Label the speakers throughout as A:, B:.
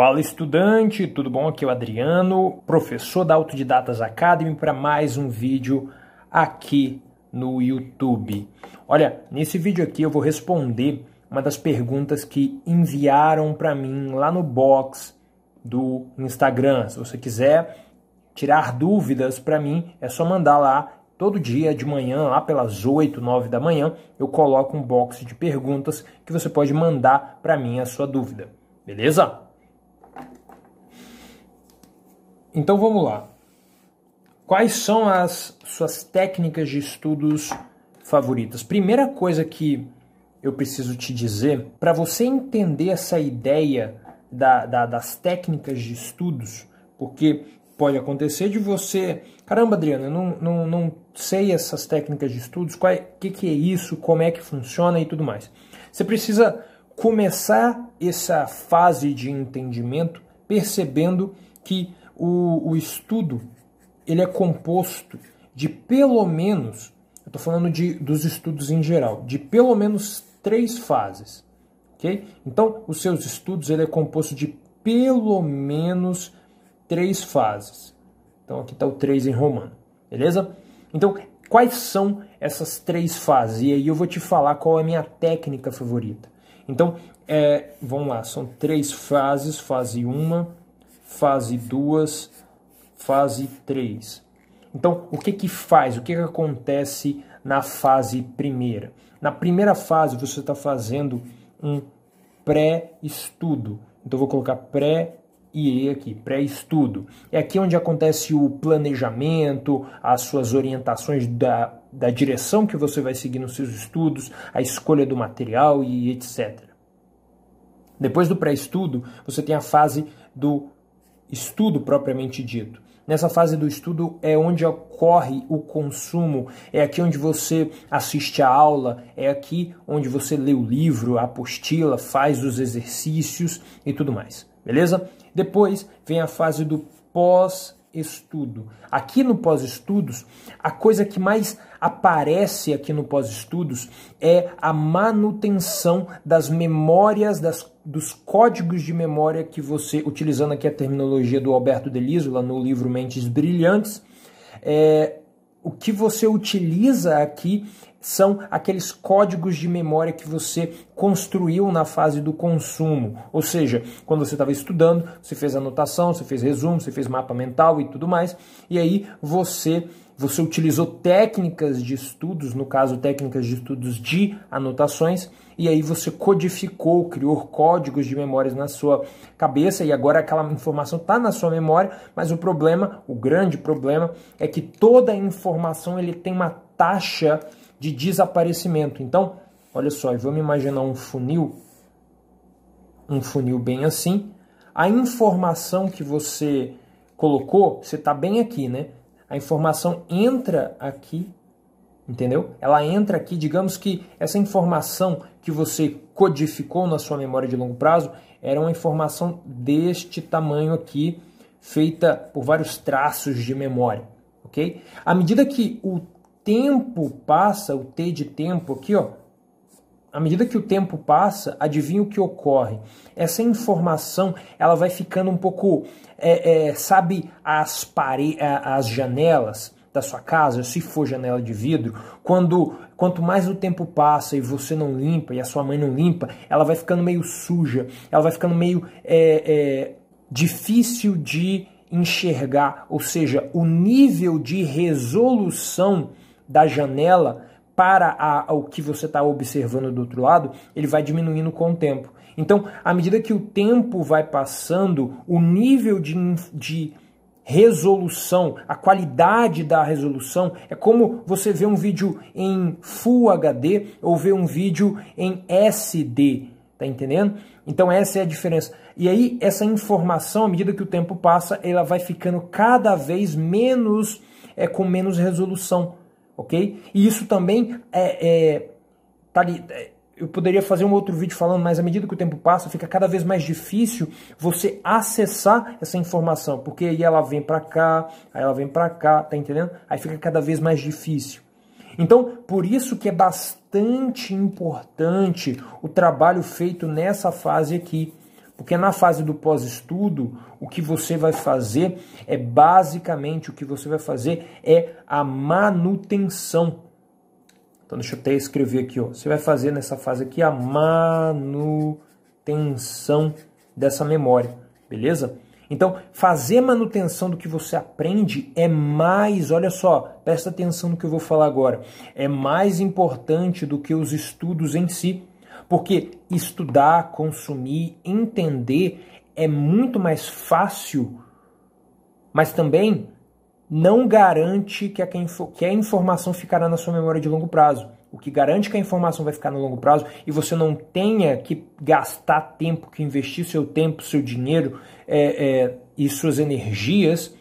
A: Fala estudante, tudo bom? Aqui é o Adriano, professor da Autodidatas Academy para mais um vídeo aqui no YouTube. Olha, nesse vídeo aqui eu vou responder uma das perguntas que enviaram para mim lá no box do Instagram. Se você quiser tirar dúvidas para mim, é só mandar lá todo dia de manhã, lá pelas 8, 9 da manhã, eu coloco um box de perguntas que você pode mandar para mim a sua dúvida. Beleza? Então vamos lá. Quais são as suas técnicas de estudos favoritas? Primeira coisa que eu preciso te dizer, para você entender essa ideia da, da, das técnicas de estudos, porque pode acontecer de você, caramba, Adriana, eu não, não, não sei essas técnicas de estudos, o é, que, que é isso, como é que funciona e tudo mais. Você precisa começar essa fase de entendimento percebendo que o, o estudo ele é composto de pelo menos, eu estou falando de, dos estudos em geral, de pelo menos três fases. ok? Então, os seus estudos ele é composto de pelo menos três fases. Então, aqui está o 3 em romano, beleza? Então, quais são essas três fases? E aí eu vou te falar qual é a minha técnica favorita. Então, é, vamos lá, são três fases, fase 1, fase 2, fase 3. Então, o que que faz? O que que acontece na fase primeira? Na primeira fase, você está fazendo um pré-estudo. Então, vou colocar pré e aqui, pré-estudo. É aqui onde acontece o planejamento, as suas orientações da, da direção que você vai seguir nos seus estudos, a escolha do material e etc. Depois do pré-estudo, você tem a fase do estudo propriamente dito. Nessa fase do estudo é onde ocorre o consumo, é aqui onde você assiste a aula, é aqui onde você lê o livro, a apostila, faz os exercícios e tudo mais. Beleza? Depois vem a fase do pós estudo. Aqui no pós-estudos, a coisa que mais aparece aqui no pós-estudos é a manutenção das memórias, das, dos códigos de memória que você, utilizando aqui a terminologia do Alberto Deliso, lá no livro Mentes Brilhantes, é, o que você utiliza aqui são aqueles códigos de memória que você construiu na fase do consumo. Ou seja, quando você estava estudando, você fez anotação, você fez resumo, você fez mapa mental e tudo mais, e aí você você utilizou técnicas de estudos, no caso técnicas de estudos de anotações, e aí você codificou, criou códigos de memórias na sua cabeça e agora aquela informação está na sua memória, mas o problema, o grande problema, é que toda a informação ele tem uma taxa de desaparecimento. Então, olha só, vamos imaginar um funil, um funil bem assim. A informação que você colocou, você está bem aqui, né? A informação entra aqui, entendeu? Ela entra aqui, digamos que essa informação que você codificou na sua memória de longo prazo era uma informação deste tamanho aqui, feita por vários traços de memória, ok? À medida que o tempo passa, o T de tempo aqui, ó, à medida que o tempo passa, adivinha o que ocorre? Essa informação ela vai ficando um pouco, é, é, sabe, as, pare as janelas da sua casa, se for janela de vidro, quando quanto mais o tempo passa e você não limpa e a sua mãe não limpa, ela vai ficando meio suja, ela vai ficando meio é, é difícil de enxergar, ou seja, o nível de resolução da janela para a, o que você está observando do outro lado, ele vai diminuindo com o tempo. Então, à medida que o tempo vai passando, o nível de, de resolução, a qualidade da resolução, é como você vê um vídeo em Full HD ou ver um vídeo em SD, tá entendendo? Então essa é a diferença. E aí essa informação, à medida que o tempo passa, ela vai ficando cada vez menos, é com menos resolução ok? E isso também é, é, tá ali, é, eu poderia fazer um outro vídeo falando, mas à medida que o tempo passa, fica cada vez mais difícil você acessar essa informação, porque aí ela vem para cá, aí ela vem para cá, tá entendendo? Aí fica cada vez mais difícil. Então, por isso que é bastante importante o trabalho feito nessa fase aqui, Porque na fase do pós-estudo, o que você vai fazer é basicamente o que você vai fazer é a manutenção. Então deixa eu até escrever aqui, ó. Você vai fazer nessa fase aqui a manutenção dessa memória, beleza? Então, fazer manutenção do que você aprende é mais, olha só, presta atenção no que eu vou falar agora, é mais importante do que os estudos em si. Porque estudar, consumir, entender é muito mais fácil, mas também não garante que a, que a informação ficará na sua memória de longo prazo. O que garante que a informação vai ficar no longo prazo e você não tenha que gastar tempo, que investir seu tempo, seu dinheiro é, é, e suas energias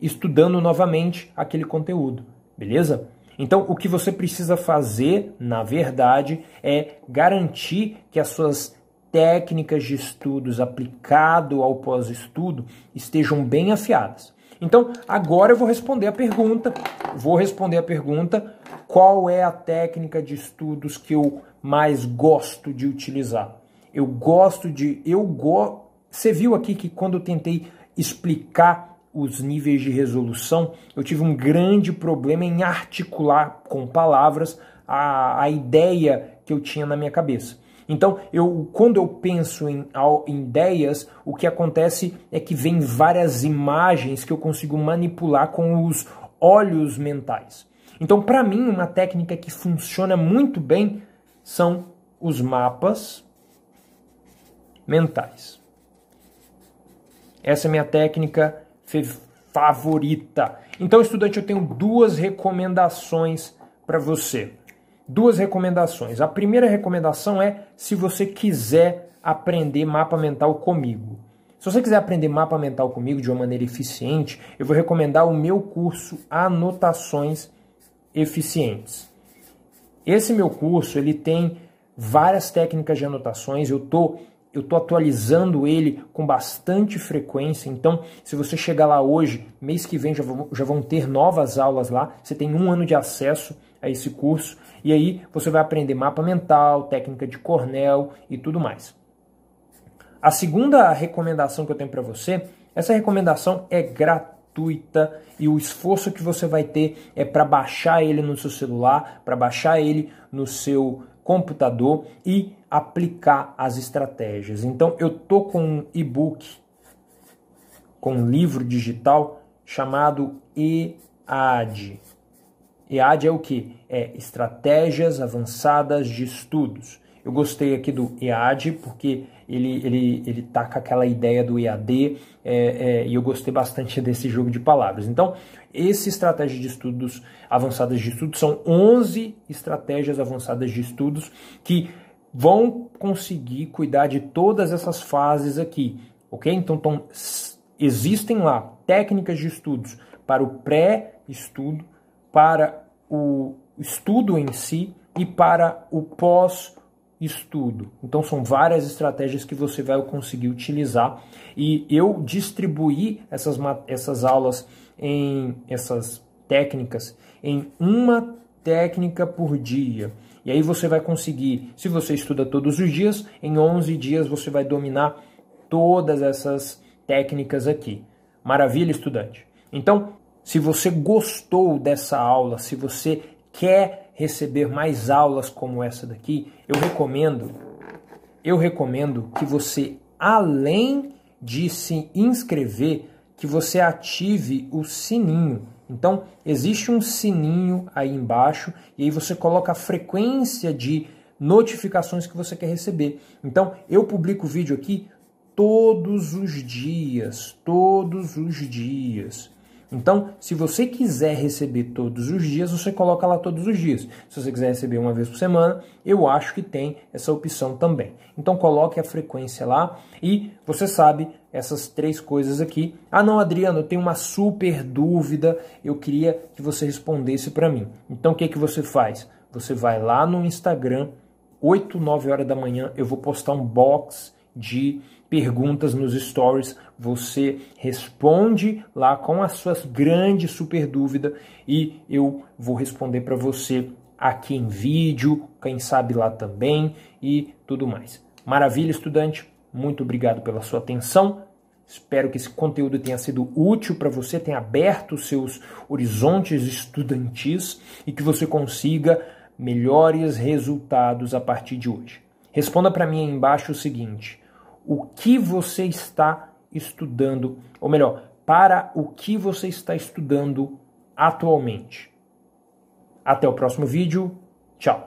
A: estudando novamente aquele conteúdo, beleza? Então, o que você precisa fazer, na verdade, é garantir que as suas técnicas de estudos aplicado ao pós-estudo estejam bem afiadas. Então, agora eu vou responder a pergunta, vou responder a pergunta qual é a técnica de estudos que eu mais gosto de utilizar? Eu gosto de. Eu go... Você viu aqui que quando eu tentei explicar os níveis de resolução, eu tive um grande problema em articular com palavras a, a ideia que eu tinha na minha cabeça. Então, eu, quando eu penso em, em ideias, o que acontece é que vem várias imagens que eu consigo manipular com os olhos mentais. Então, para mim, uma técnica que funciona muito bem são os mapas mentais. Essa é a minha técnica favorita. Então, estudante, eu tenho duas recomendações para você. Duas recomendações. A primeira recomendação é se você quiser aprender mapa mental comigo. Se você quiser aprender mapa mental comigo de uma maneira eficiente, eu vou recomendar o meu curso Anotações eficientes. Esse meu curso ele tem várias técnicas de anotações. Eu tô eu tô atualizando ele com bastante frequência. Então, se você chegar lá hoje, mês que vem já vão, já vão ter novas aulas lá. Você tem um ano de acesso a esse curso e aí você vai aprender mapa mental, técnica de Cornell e tudo mais. A segunda recomendação que eu tenho para você, essa recomendação é gratuita e o esforço que você vai ter é para baixar ele no seu celular, para baixar ele no seu computador e aplicar as estratégias. Então eu tô com um e-book, com um livro digital chamado EAD. EAD é o que? É Estratégias Avançadas de Estudos. Eu gostei aqui do EAD porque ele, ele, ele tá com aquela ideia do EAD é, é, e eu gostei bastante desse jogo de palavras. Então, esse estratégia de estudos avançadas de estudos são 11 estratégias avançadas de estudos que vão conseguir cuidar de todas essas fases aqui, ok? Então, então existem lá técnicas de estudos para o pré-estudo, para o estudo em si e para o pós-estudo estudo. Então são várias estratégias que você vai conseguir utilizar e eu distribuí essas, essas aulas em essas técnicas em uma técnica por dia. E aí você vai conseguir, se você estuda todos os dias, em 11 dias você vai dominar todas essas técnicas aqui. Maravilha, estudante? Então, se você gostou dessa aula, se você quer receber mais aulas como essa daqui, eu recomendo, eu recomendo que você, além de se inscrever, que você ative o sininho. Então, existe um sininho aí embaixo e aí você coloca a frequência de notificações que você quer receber. Então, eu publico vídeo aqui todos os dias, todos os dias. Então, se você quiser receber todos os dias, você coloca lá todos os dias. Se você quiser receber uma vez por semana, eu acho que tem essa opção também. Então, coloque a frequência lá e você sabe essas três coisas aqui. Ah, não, Adriano, eu tenho uma super dúvida, eu queria que você respondesse para mim. Então, o que, que você faz? Você vai lá no Instagram, 8, 9 horas da manhã, eu vou postar um box de perguntas nos stories, você responde lá com as suas grandes super dúvidas e eu vou responder para você aqui em vídeo, quem sabe lá também e tudo mais. Maravilha, estudante? muito obrigado pela sua atenção. Espero que esse conteúdo tenha sido útil para você, tenha aberto seus horizontes estudantis e que você consiga melhores resultados a partir de hoje. Responda para mim aí embaixo o seguinte: o que você está estudando, ou melhor, para o que você está estudando atualmente? Até o próximo vídeo. Tchau.